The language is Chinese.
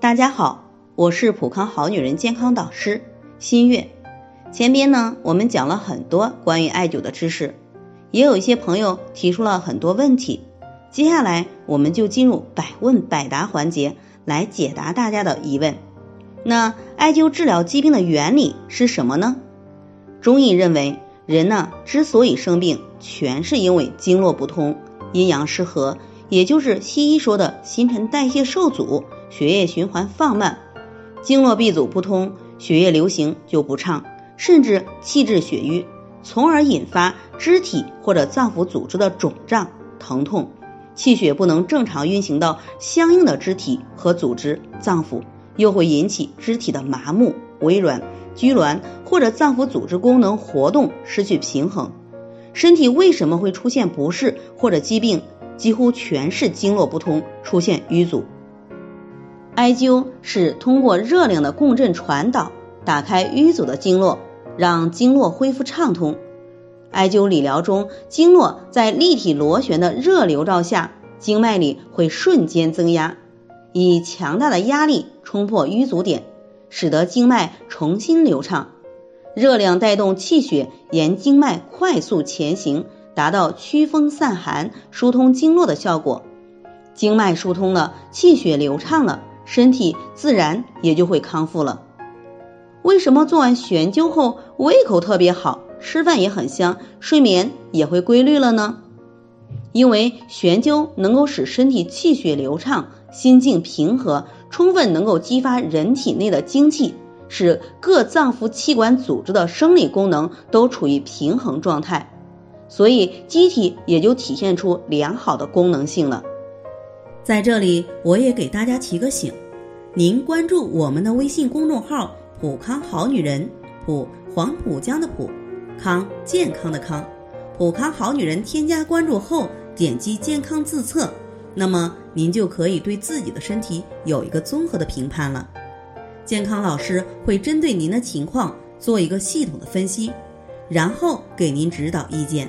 大家好，我是普康好女人健康导师新月。前边呢，我们讲了很多关于艾灸的知识，也有一些朋友提出了很多问题。接下来，我们就进入百问百答环节，来解答大家的疑问。那艾灸治疗疾病的原理是什么呢？中医认为，人呢之所以生病，全是因为经络不通、阴阳失和，也就是西医说的新陈代谢受阻。血液循环放慢，经络闭阻不通，血液流行就不畅，甚至气滞血瘀，从而引发肢体或者脏腑组织的肿胀、疼痛，气血不能正常运行到相应的肢体和组织、脏腑，又会引起肢体的麻木、微软、拘挛，或者脏腑组织功能活动失去平衡。身体为什么会出现不适或者疾病？几乎全是经络不通，出现瘀阻。艾灸是通过热量的共振传导，打开淤阻的经络，让经络恢复畅通。艾灸理疗中，经络在立体螺旋的热流照下，经脉里会瞬间增压，以强大的压力冲破淤阻点，使得经脉重新流畅。热量带动气血沿经脉快速前行，达到驱风散寒、疏通经络的效果。经脉疏通了，气血流畅了。身体自然也就会康复了。为什么做完悬灸后胃口特别好，吃饭也很香，睡眠也会规律了呢？因为悬灸能够使身体气血流畅，心境平和，充分能够激发人体内的精气，使各脏腑器官组织的生理功能都处于平衡状态，所以机体也就体现出良好的功能性了。在这里，我也给大家提个醒：您关注我们的微信公众号“普康好女人”，普黄浦江的浦，康健康的康，普康好女人。添加关注后，点击健康自测，那么您就可以对自己的身体有一个综合的评判了。健康老师会针对您的情况做一个系统的分析，然后给您指导意见。